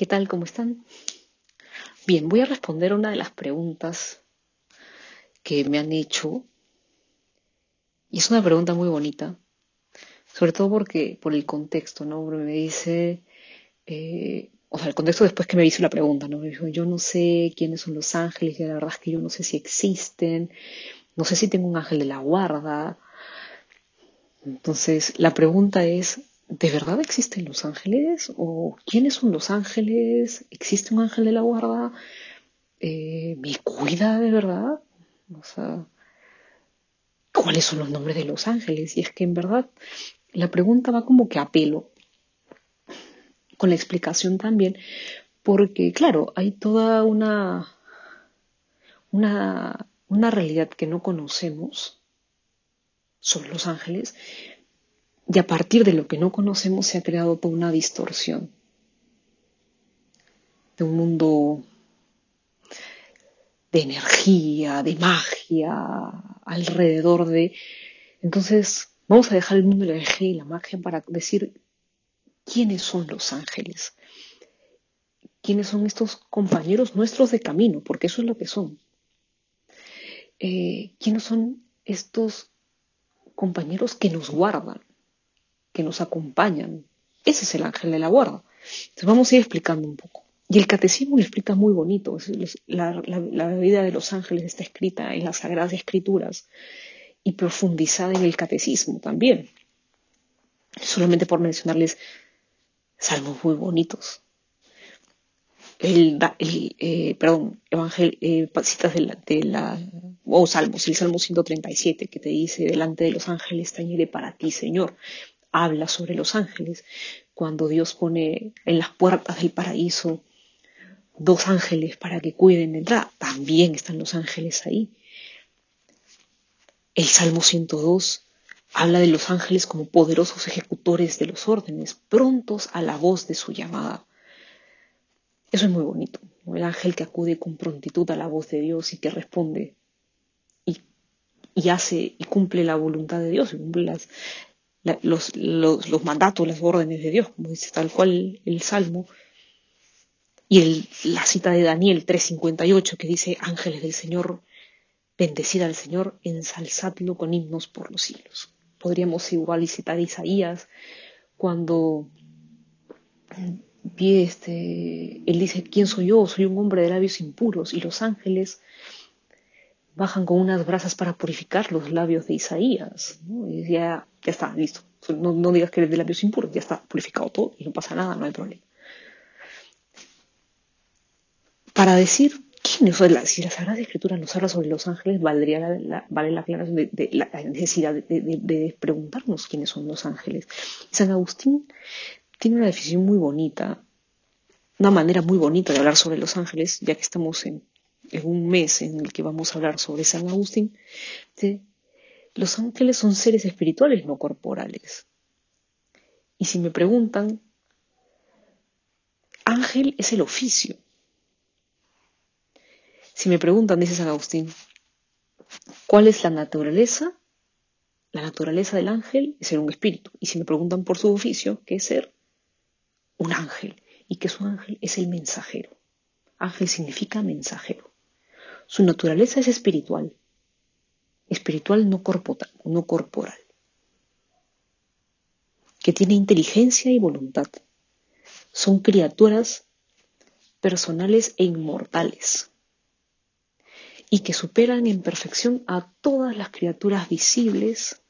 ¿Qué tal? ¿Cómo están? Bien, voy a responder una de las preguntas que me han hecho. Y es una pregunta muy bonita, sobre todo porque por el contexto, ¿no? Porque me dice, eh, o sea, el contexto después que me hizo la pregunta, ¿no? Me dijo, yo no sé quiénes son los ángeles, y la verdad es que yo no sé si existen, no sé si tengo un ángel de la guarda. Entonces, la pregunta es, ¿de verdad existen los ángeles? ¿O quiénes son los ángeles? ¿Existe un ángel de la guarda? Eh, ¿Me cuida de verdad? O sea, ¿cuáles son los nombres de los ángeles? Y es que en verdad la pregunta va como que a pelo, con la explicación también, porque claro, hay toda una, una, una realidad que no conocemos sobre los ángeles y a partir de lo que no conocemos se ha creado toda una distorsión de un mundo de energía, de magia, alrededor de... Entonces, vamos a dejar el mundo de la energía y la magia para decir quiénes son los ángeles, quiénes son estos compañeros nuestros de camino, porque eso es lo que son. Eh, quiénes son estos compañeros que nos guardan, que nos acompañan. Ese es el ángel de la guarda. Entonces vamos a ir explicando un poco. Y el catecismo lo explica muy bonito. La, vida de los ángeles está escrita en las Sagradas Escrituras y profundizada en el catecismo también. Solamente por mencionarles salmos muy bonitos. El, el eh, perdón, evangel, eh, citas de la, de la, o salmos, el Salmo 137 que te dice, delante de los ángeles tañeré para ti, Señor habla sobre los ángeles, cuando Dios pone en las puertas del paraíso dos ángeles para que cuiden de entrada, también están los ángeles ahí. El Salmo 102 habla de los ángeles como poderosos ejecutores de los órdenes, prontos a la voz de su llamada. Eso es muy bonito, el ángel que acude con prontitud a la voz de Dios y que responde y, y hace y cumple la voluntad de Dios, y cumple las, los, mandatos, las órdenes de Dios, como dice tal cual el Salmo. Y la cita de Daniel 3.58 que dice, ángeles del Señor, bendecid al Señor, ensalzadlo con himnos por los siglos. Podríamos igual citar Isaías cuando este, él dice, ¿quién soy yo? Soy un hombre de labios impuros y los ángeles bajan con unas brasas para purificar los labios de Isaías. Y ya, ya está, listo. No, digas que eres de labios impuros, ya está purificado todo y no pasa nada, no hay problema. Para decir quiénes son las, si la Sagrada Escritura nos habla sobre los ángeles, valdría la, vale la, de, la necesidad de, preguntarnos quiénes son los ángeles. San Agustín tiene una definición muy bonita, una manera muy bonita de hablar sobre los ángeles, ya que estamos en en un mes en el que vamos a hablar sobre San Agustín, los ángeles son seres espirituales, no corporales. Y si me preguntan, ángel es el oficio. Si me preguntan, dice San Agustín, ¿cuál es la naturaleza? La naturaleza del ángel es ser un espíritu. Y si me preguntan por su oficio, ¿qué es ser? Un ángel. Y que su ángel es el mensajero. Ángel significa mensajero. Su naturaleza es espiritual, espiritual no corporal, no corporal, que tiene inteligencia y voluntad. Son criaturas personales e inmortales. Y que superan en perfección a todas las criaturas visibles,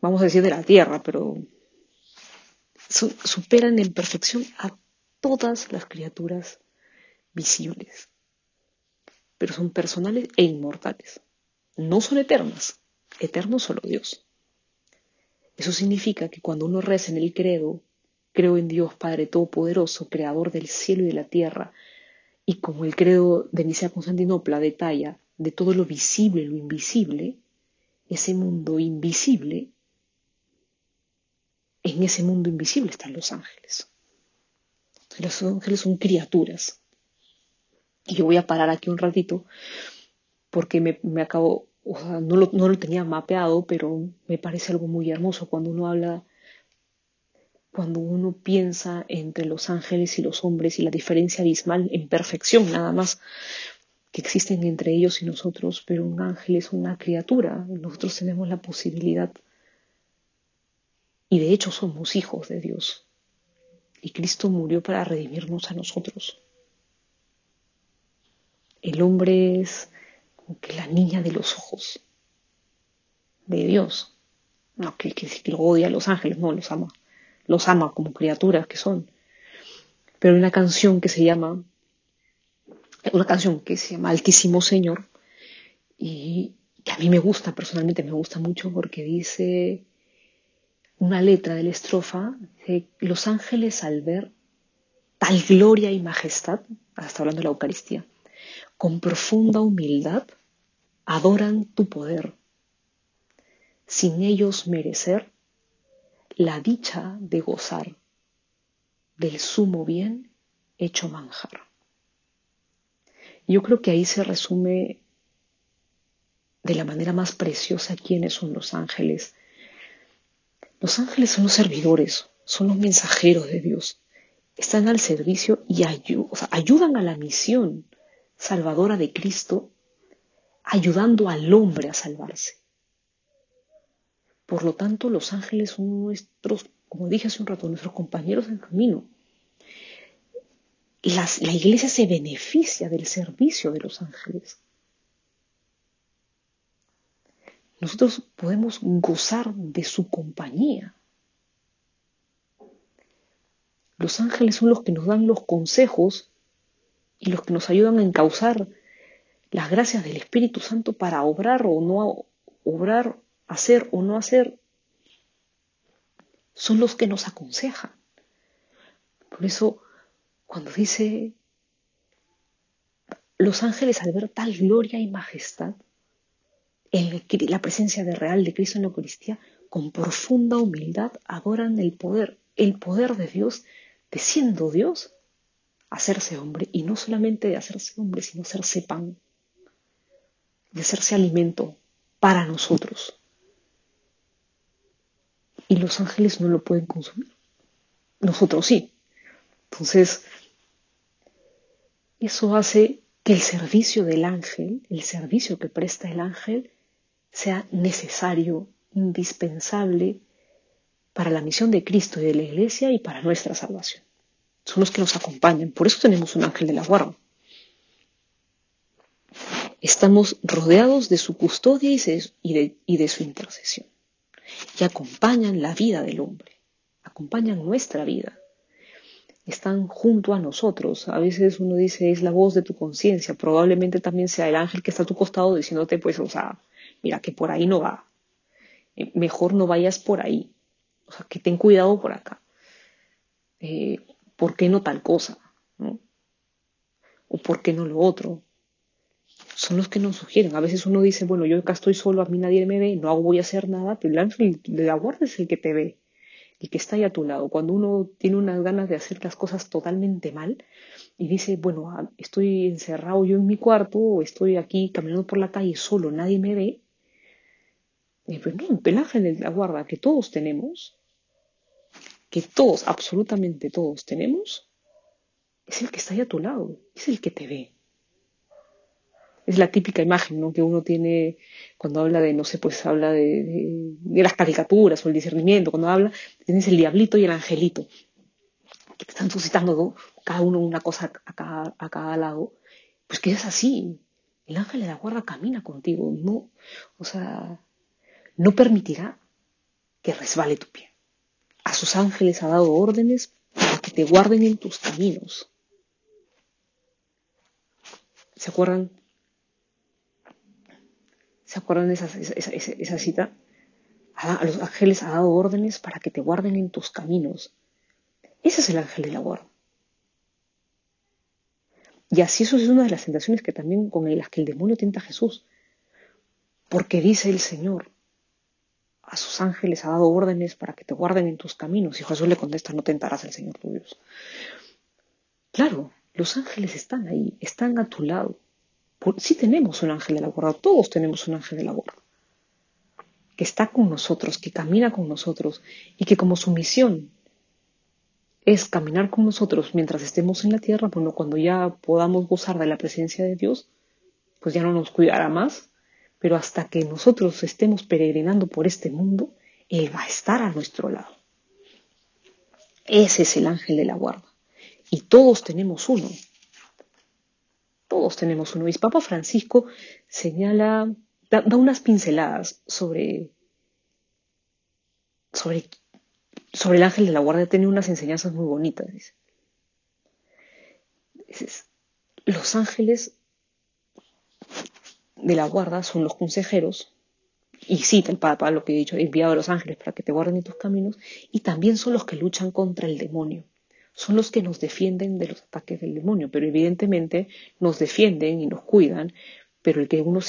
vamos a decir de la tierra, pero superan en perfección a todas las criaturas visibles pero son personales e inmortales. No son eternas, eterno solo Dios. Eso significa que cuando uno reza en el credo, creo en Dios Padre Todopoderoso, Creador del cielo y de la tierra, y como el credo de Nicea Constantinopla detalla de todo lo visible y lo invisible, ese mundo invisible, en ese mundo invisible están los ángeles. Los ángeles son criaturas y yo voy a parar aquí un ratito porque me, me acabo, o sea, no lo, no lo tenía mapeado, pero me parece algo muy hermoso cuando uno habla cuando uno piensa entre los ángeles y los hombres y la diferencia abismal en perfección nada más que existen entre ellos y nosotros, pero un ángel es una criatura, nosotros tenemos la posibilidad y de hecho somos hijos de Dios. Y Cristo murió para redimirnos a nosotros. El hombre es como que la niña de los ojos de Dios. No que, que, lo odia a los ángeles, no, los ama. Los ama como criaturas que son. Pero hay una canción que se llama, una canción que se llama Altísimo Señor, y que a mí me gusta, personalmente me gusta mucho porque dice, una letra de la estrofa, dice, los ángeles al ver tal gloria y majestad, hasta hablando de la Eucaristía, con profunda humildad, adoran tu poder, sin ellos merecer la dicha de gozar del sumo bien hecho manjar. Yo creo que ahí se resume de la manera más preciosa quiénes son los ángeles los ángeles son los servidores, son los mensajeros de Dios. Están al servicio y ayudan a la misión salvadora de Cristo, ayudando al hombre a salvarse. Por lo tanto, los ángeles son nuestros, como dije hace un rato, nuestros compañeros en camino. la iglesia se beneficia del servicio de los ángeles. nosotros podemos gozar de su compañía. Los ángeles son los que nos dan los consejos y los que nos ayudan a encauzar las gracias del Espíritu Santo para obrar o no obrar, hacer o no hacer. Son los que nos aconsejan. Por eso, cuando dice los ángeles al ver tal gloria y majestad, la presencia de real de Cristo en la Eucaristía, con profunda humildad adoran el poder, el poder de Dios, de siendo Dios, hacerse hombre, y no solamente de hacerse hombre, sino hacerse pan, de hacerse alimento para nosotros. Y los ángeles no lo pueden consumir. Nosotros sí. Entonces, eso hace que el servicio del ángel, el servicio que presta el ángel, sea necesario, indispensable para la misión de Cristo y de la Iglesia y para nuestra salvación. Son los que nos acompañan. Por eso tenemos un ángel de la guarda. Estamos rodeados de su custodia y de, y de su intercesión. Y acompañan la vida del hombre. Acompañan nuestra vida están junto a nosotros. A veces uno dice es la voz de tu conciencia, probablemente también sea el ángel que está a tu costado diciéndote, pues, o sea, mira que por ahí no va, eh, mejor no vayas por ahí, o sea, que ten cuidado por acá, eh, ¿por qué no tal cosa? ¿O por qué no lo otro? Son los que nos sugieren. A veces uno dice, bueno, yo acá estoy solo, a mí nadie me ve, no voy a hacer nada, pero el ángel de la guarda es el que te ve, el que está ahí a tu lado. Cuando uno tiene unas ganas de hacer las cosas totalmente mal y dice, bueno, ah, estoy encerrado yo en mi cuarto o estoy aquí caminando por la calle solo, nadie me ve, pues no, el ángel de la guarda que todos tenemos, que todos, absolutamente todos tenemos, es el que está ahí a tu lado, es el que te ve. Es la típica imagen que uno tiene cuando habla de, no sé, pues habla de, las caricaturas o el discernimiento, cuando habla, tienes el diablito y el angelito, que te están suscitando cada uno una cosa a cada, a cada lado. Pues que es así. El ángel de la guarda camina contigo, no, o sea, no permitirá que resbale tu pie. A sus ángeles ha dado órdenes para que te guarden en tus caminos. ¿Se acuerdan? ¿Se acuerdan de esa, esa, cita? A, los ángeles ha dado órdenes para que te guarden en tus caminos. Ese es el ángel de la guarda. Y así eso es una de las tentaciones que también con las que el demonio tienta a Jesús. Porque dice el Señor, a sus ángeles ha dado órdenes para que te guarden en tus caminos. Y Jesús le contesta, no tentarás al Señor tu Dios. Claro, los ángeles están ahí, están a tu lado. sí tenemos un ángel de la guarda, todos tenemos un ángel de la guarda, que está con nosotros, que camina con nosotros y que como su misión es caminar con nosotros mientras estemos en la tierra, bueno, cuando ya podamos gozar de la presencia de Dios, pues ya no nos cuidará más, pero hasta que nosotros estemos peregrinando por este mundo, Él va a estar a nuestro lado. Ese es el ángel de la guarda. Y todos tenemos uno. Todos tenemos uno. Y Papa Francisco señala, da, unas pinceladas sobre, sobre sobre el ángel de la guardia tiene unas enseñanzas muy bonitas. Los ángeles de la guarda son los consejeros, y cita el Papa lo que he dicho, enviado a los ángeles para que te guarden en tus caminos, y también son los que luchan contra el demonio, son los que nos defienden de los ataques del demonio, pero evidentemente nos defienden y nos cuidan, pero el que uno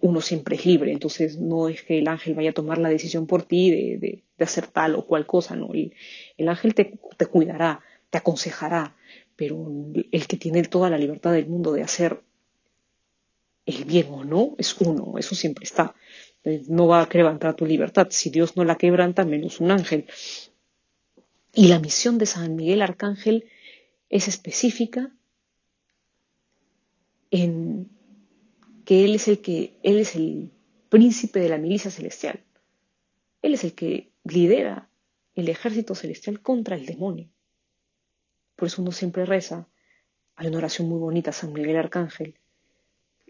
uno siempre es libre, entonces no es que el ángel vaya a tomar la decisión por ti de, hacer tal o cual cosa, no, el, el ángel te, te, cuidará, te aconsejará, pero el que tiene toda la libertad del mundo de hacer el bien o no es uno, eso siempre está. No va a quebrantar tu libertad, si Dios no la quebranta, menos un ángel. Y la misión de San Miguel Arcángel es específica en que Él es el que, Él es el príncipe de la milicia celestial. Él es el que lidera el ejército celestial contra el demonio. Por eso uno siempre reza, hay una oración muy bonita San Miguel Arcángel,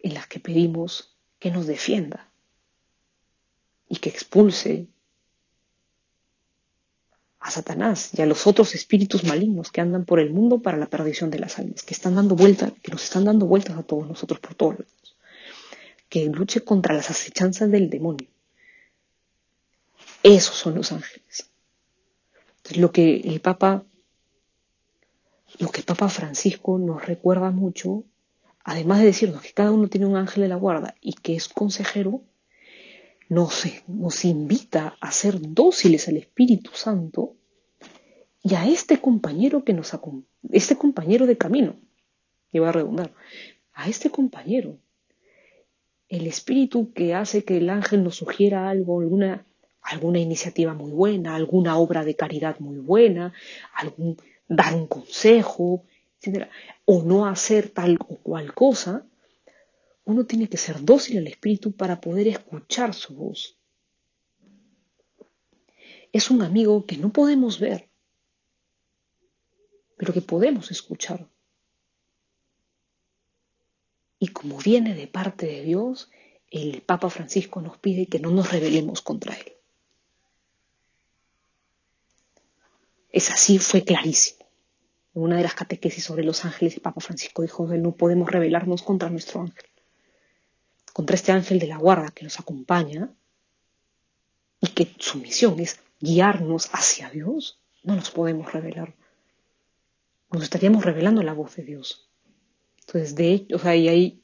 en la que pedimos que nos defienda y que expulse a Satanás y a los otros espíritus malignos que andan por el mundo para la perdición de las almas, que están dando vueltas, que nos están dando vueltas a todos nosotros por todos lados que luche contra las acechanzas del demonio. Esos son los ángeles. lo que el Papa, lo que Papa Francisco nos recuerda mucho, además de decirnos que cada uno tiene un ángel de la guarda y que es consejero, nos, nos invita a ser dóciles al Espíritu Santo y a este compañero que nos este compañero de camino, iba a redundar, a este compañero el espíritu que hace que el ángel nos sugiera algo, alguna, alguna iniciativa muy buena, alguna obra de caridad muy buena, algún, dar un consejo, O no hacer tal o cual cosa, uno tiene que ser dócil al espíritu para poder escuchar su voz. Es un amigo que no podemos ver, pero que podemos escuchar. Y como viene de parte de Dios, el Papa Francisco nos pide que no nos rebelemos contra Él. Es así, fue clarísimo. En una de las catequesis sobre los ángeles, el Papa Francisco dijo que no podemos rebelarnos contra nuestro ángel, contra este ángel de la guarda que nos acompaña y que su misión es guiarnos hacia Dios. No nos podemos rebelar. Nos estaríamos revelando la voz de Dios. Entonces, de hecho, o sea, y hay,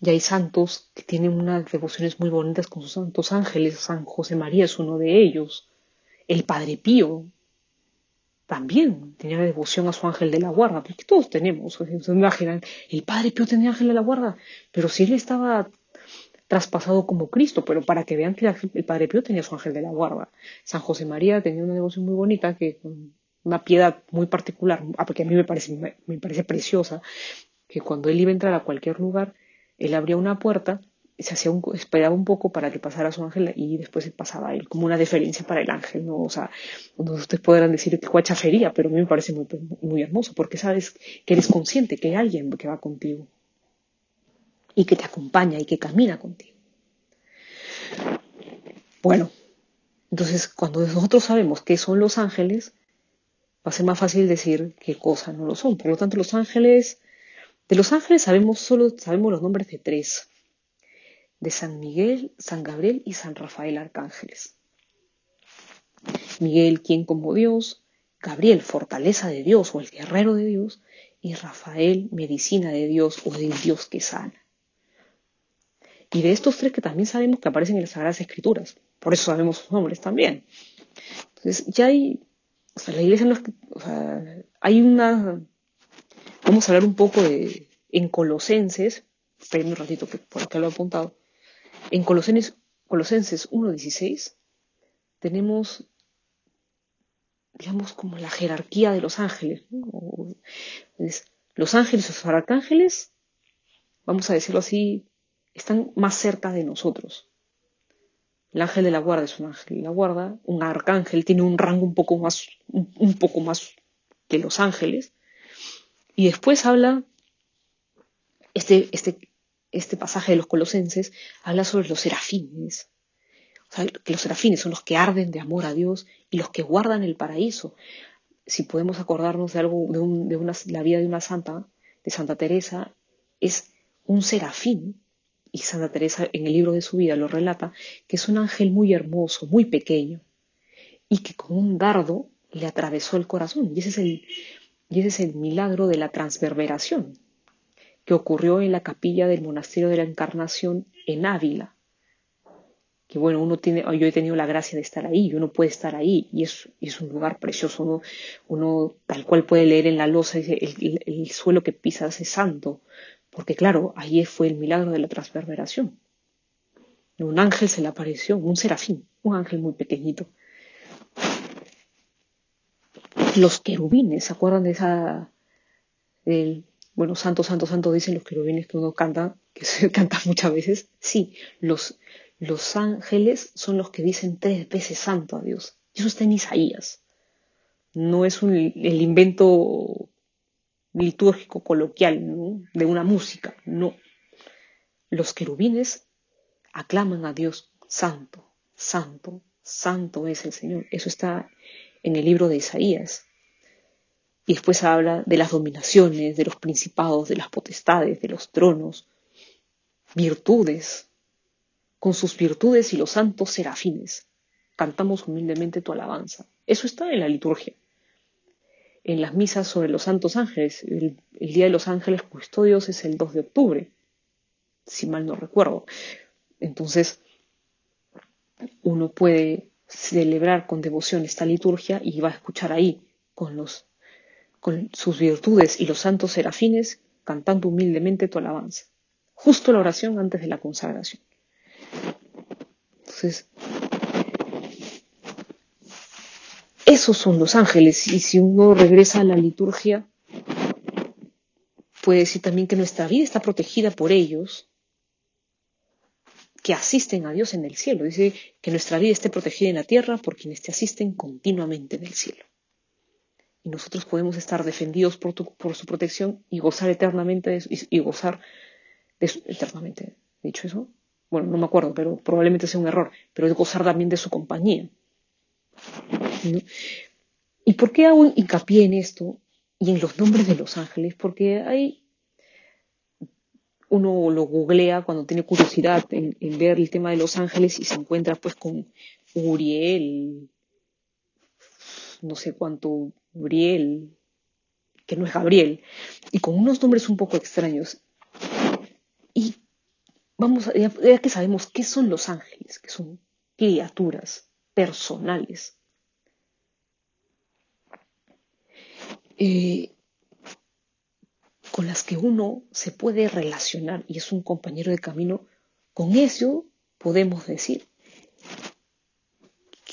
y hay santos que tienen unas devociones muy bonitas con sus santos ángeles. San José María es uno de ellos. El Padre Pío también tenía devoción a su ángel de la guarda, porque todos tenemos. El Padre Pío tenía ángel de la guarda, pero si él estaba traspasado como Cristo, pero para que vean que el Padre Pío tenía su ángel de la guarda. San José María tenía una devoción muy bonita que una piedad muy particular, ah, porque a mí me parece, me, parece preciosa, que cuando él iba a entrar a cualquier lugar, él abría una puerta, se hacía un, esperaba un poco para que pasara su ángel y después pasaba a él, como una deferencia para el ángel, ¿no? O sea, ustedes podrán decir que guachafería, pero a mí me parece muy, muy hermoso, porque sabes que eres consciente que hay alguien que va contigo y que te acompaña y que camina contigo. Bueno, entonces cuando nosotros sabemos qué son los ángeles, va a ser más fácil decir qué cosas no lo son. Por lo tanto, los ángeles, de los ángeles sabemos solo sabemos los nombres de tres, de San Miguel, San Gabriel y San Rafael arcángeles. Miguel, quien como Dios, Gabriel, fortaleza de Dios o el guerrero de Dios, y Rafael, medicina de Dios o el Dios que sana. Y de estos tres que también sabemos que aparecen en las Sagradas Escrituras, por eso sabemos sus nombres también. Entonces, ya hay o sea, la iglesia no es, o sea, hay una, vamos a hablar un poco de, en Colosenses, espérenme un ratito que por acá lo he apuntado, en Colosenses, Colosenses 1.16 tenemos digamos, como la jerarquía de los ángeles. los ángeles los arcángeles, vamos a decirlo así, están más cerca de nosotros. El ángel de la guarda es un ángel de la guarda, un arcángel tiene un rango un poco más, un, poco más que los ángeles. Y después habla, este, este, este pasaje de los colosenses habla sobre los serafines. O sea, que los serafines son los que arden de amor a Dios y los que guardan el paraíso. Si podemos acordarnos de algo, de, de una, la vida de una santa, de Santa Teresa, es un serafín y Santa Teresa en el libro de su vida lo relata, que es un ángel muy hermoso, muy pequeño, y que con un dardo le atravesó el corazón. Y ese es el, y ese es el milagro de la transverberación, que ocurrió en la capilla del Monasterio de la Encarnación en Ávila. Que bueno, uno tiene, yo he tenido la gracia de estar ahí, uno puede estar ahí, y es, es un lugar precioso, uno, tal cual puede leer en la losa, el, el, el suelo que pisas es santo, porque claro, ahí fue el milagro de la transverberación. Un ángel se le apareció, un serafín, un ángel muy pequeñito. Los querubines, ¿se acuerdan de esa... bueno, santo, santo, santo dicen los querubines que uno canta, que se canta muchas veces? Sí, los, los ángeles son los que dicen tres veces santo a Dios. Eso está en Isaías. No es el invento litúrgico coloquial de una música, no. Los querubines aclaman a Dios santo, santo, santo es el Señor. Eso está en el libro de Isaías. Y después habla de las dominaciones, de los principados, de las potestades, de los tronos, virtudes, con sus virtudes y los santos serafines. Cantamos humildemente tu alabanza. Eso está en la liturgia en las misas sobre los santos ángeles. El, Día de los Ángeles Custodios es el 2 de octubre, si mal no recuerdo. Entonces, uno puede celebrar con devoción esta liturgia y va a escuchar ahí con, los, con sus virtudes y los santos serafines cantando humildemente tu alabanza. Justo la oración antes de la consagración. Entonces, Esos son los ángeles. Y si uno regresa a la liturgia, puede decir también que nuestra vida está protegida por ellos, que asisten a Dios en el cielo. Dice que nuestra vida esté protegida en la tierra por quienes te asisten continuamente en el cielo. Y nosotros podemos estar defendidos por, su protección y gozar eternamente de y, gozar de su, eternamente. ¿Dicho eso? Bueno, no me acuerdo, pero probablemente sea un error. Pero es gozar también de su compañía. ¿Y por qué hago hincapié en esto y en los nombres de los ángeles? Porque hay uno lo googlea cuando tiene curiosidad en, ver el tema de los ángeles y se encuentra pues con Uriel, no sé cuánto, Uriel, que no es Gabriel, y con unos nombres un poco extraños. Y vamos, ya que sabemos qué son los ángeles, que son criaturas personales, Eh, con las que uno se puede relacionar y es un compañero de camino, con eso podemos decir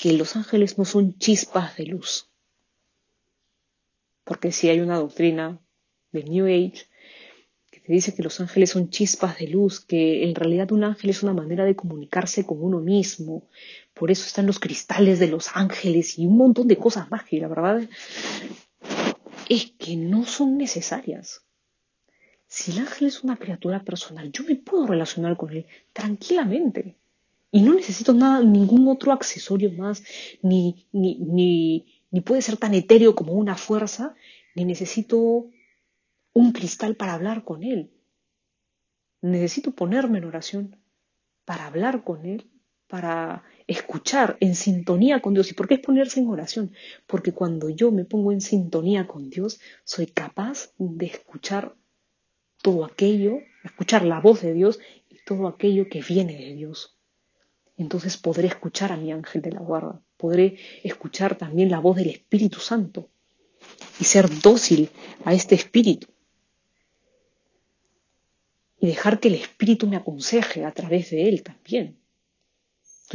que los ángeles no son chispas de luz. Porque si hay una doctrina de New Age que te dice que los ángeles son chispas de luz, que en realidad un ángel es una manera de comunicarse con uno mismo. Por eso están los cristales de los ángeles y un montón de cosas más que la verdad es que no son necesarias. Si el ángel es una criatura personal, yo me puedo relacionar con él tranquilamente. Y no necesito nada, ningún otro accesorio más, ni, ni, ni, ni puede ser tan etéreo como una fuerza, ni necesito un cristal para hablar con él. Necesito ponerme en oración para hablar con él, para escuchar en sintonía con Dios. ¿Y por qué es ponerse en oración? Porque cuando yo me pongo en sintonía con Dios, soy capaz de escuchar todo aquello, escuchar la voz de Dios y todo aquello que viene de Dios. Entonces podré escuchar a mi ángel de la guarda, podré escuchar también la voz del Espíritu Santo y ser dócil a este Espíritu. Y dejar que el Espíritu me aconseje a través de él también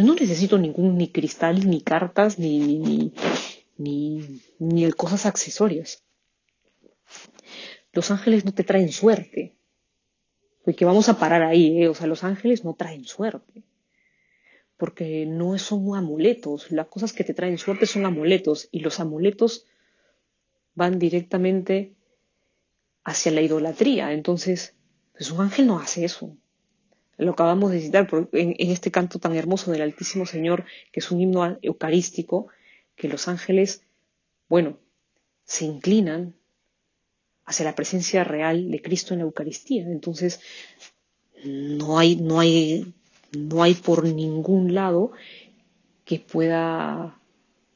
no necesito ningún ni cristal, ni cartas, ni, ni, ni cosas accesorias. Los ángeles no te traen suerte. Porque vamos a parar ahí, ¿eh? O sea, los ángeles no traen suerte. Porque no son amuletos. Las cosas que te traen suerte son amuletos. Y los amuletos van directamente hacia la idolatría. Entonces, pues un ángel no hace eso. Lo acabamos de citar en, en este canto tan hermoso del Altísimo Señor, que es un himno eucarístico, que los ángeles, bueno, se inclinan hacia la presencia real de Cristo en la Eucaristía. Entonces, no hay, no hay, no hay por ningún lado que pueda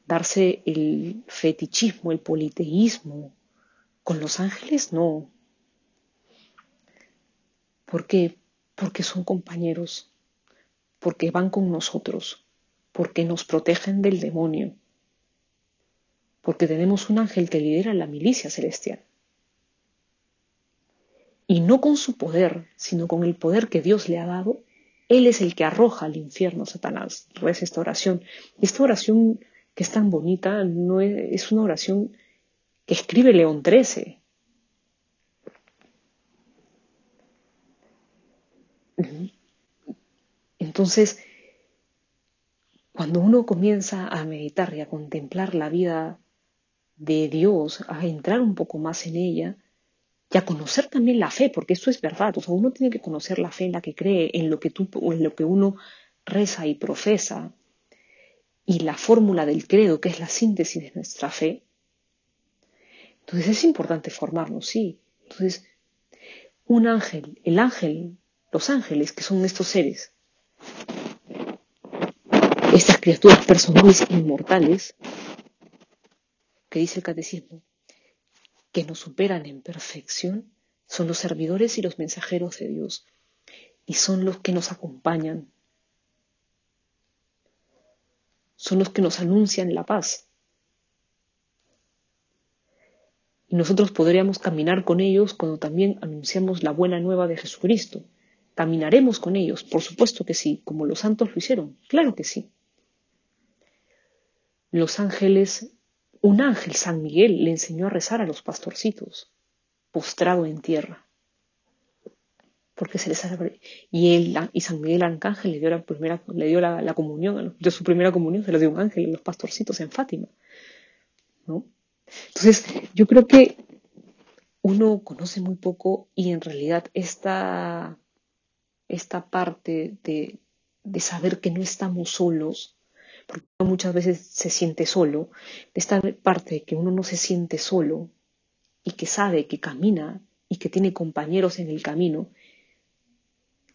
darse el fetichismo, el politeísmo. Con los ángeles no. ¿Por qué? Porque son compañeros, porque van con nosotros, porque nos protegen del demonio, porque tenemos un ángel que lidera la milicia celestial. Y no con su poder, sino con el poder que Dios le ha dado, Él es el que arroja al infierno Satanás. Reza esta oración. Esta oración que es tan bonita no es, una oración que escribe León XIII. Entonces, cuando uno comienza a meditar y a contemplar la vida de Dios, a entrar un poco más en ella y a conocer también la fe, porque esto es verdad, o sea, uno tiene que conocer la fe en la que cree, en lo que tú, en lo que uno reza y profesa, y la fórmula del credo, que es la síntesis de nuestra fe. Entonces es importante formarnos, sí. Entonces, un ángel, el ángel, los ángeles, que son estos seres, estas criaturas personales inmortales, que dice el catecismo, que nos superan en perfección, son los servidores y los mensajeros de Dios, y son los que nos acompañan son los que nos anuncian la paz. Y nosotros podríamos caminar con ellos cuando también anunciamos la buena nueva de Jesucristo. Caminaremos con ellos, por supuesto que sí, como los santos lo hicieron, claro que sí. Los ángeles, un ángel, San Miguel, le enseñó a rezar a los pastorcitos, postrado en tierra porque se les y él y San Miguel Arcángel le dio la primera le dio la, comunión de su primera comunión se lo dio un ángel a los pastorcitos en Fátima ¿no? entonces yo creo que uno conoce muy poco y en realidad esta esta parte de saber que no estamos solos porque uno muchas veces se siente solo esta parte que uno no se siente solo y que sabe que camina y que tiene compañeros en el camino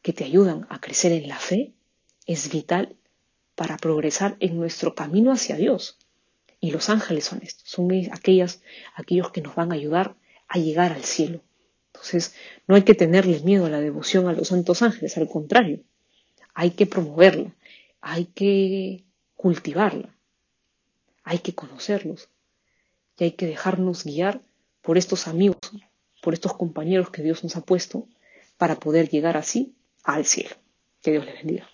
que te ayudan a crecer en la fe es vital para progresar en nuestro camino hacia Dios. Y los ángeles son estos, son aquellas, aquellos que nos van a ayudar a llegar al cielo. Entonces, no hay que tenerle miedo a la devoción a los santos ángeles, al contrario, hay que promoverla, hay que cultivarla, hay que conocerlos y hay que dejarnos guiar por estos amigos, por estos compañeros que Dios nos ha puesto para poder llegar así al cielo. Que Dios les bendiga.